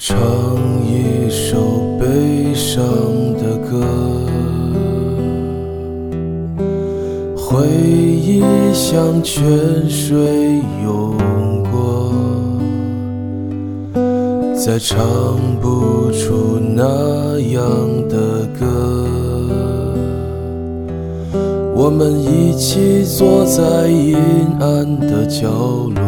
唱一首悲伤的歌，回忆像泉水涌过，再唱不出那样的歌。我们一起坐在阴暗的角落。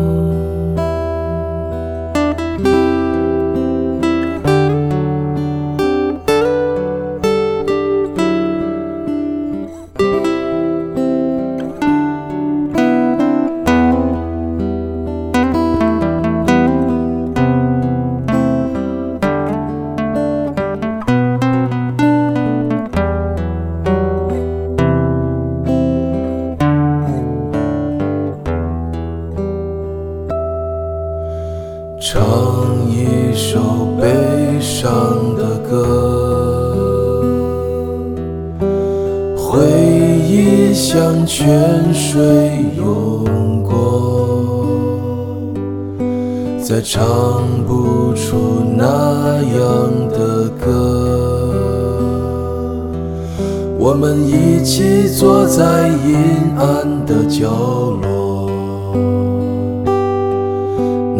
唱一首悲伤的歌，回忆像泉水涌过，再唱不出那样的歌。我们一起坐在阴暗的角落。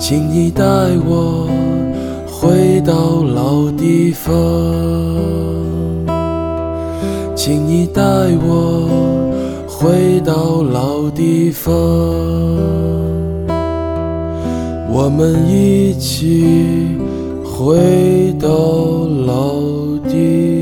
请你带我回到老地方，请你带我回到老地方，我们一起回到老地。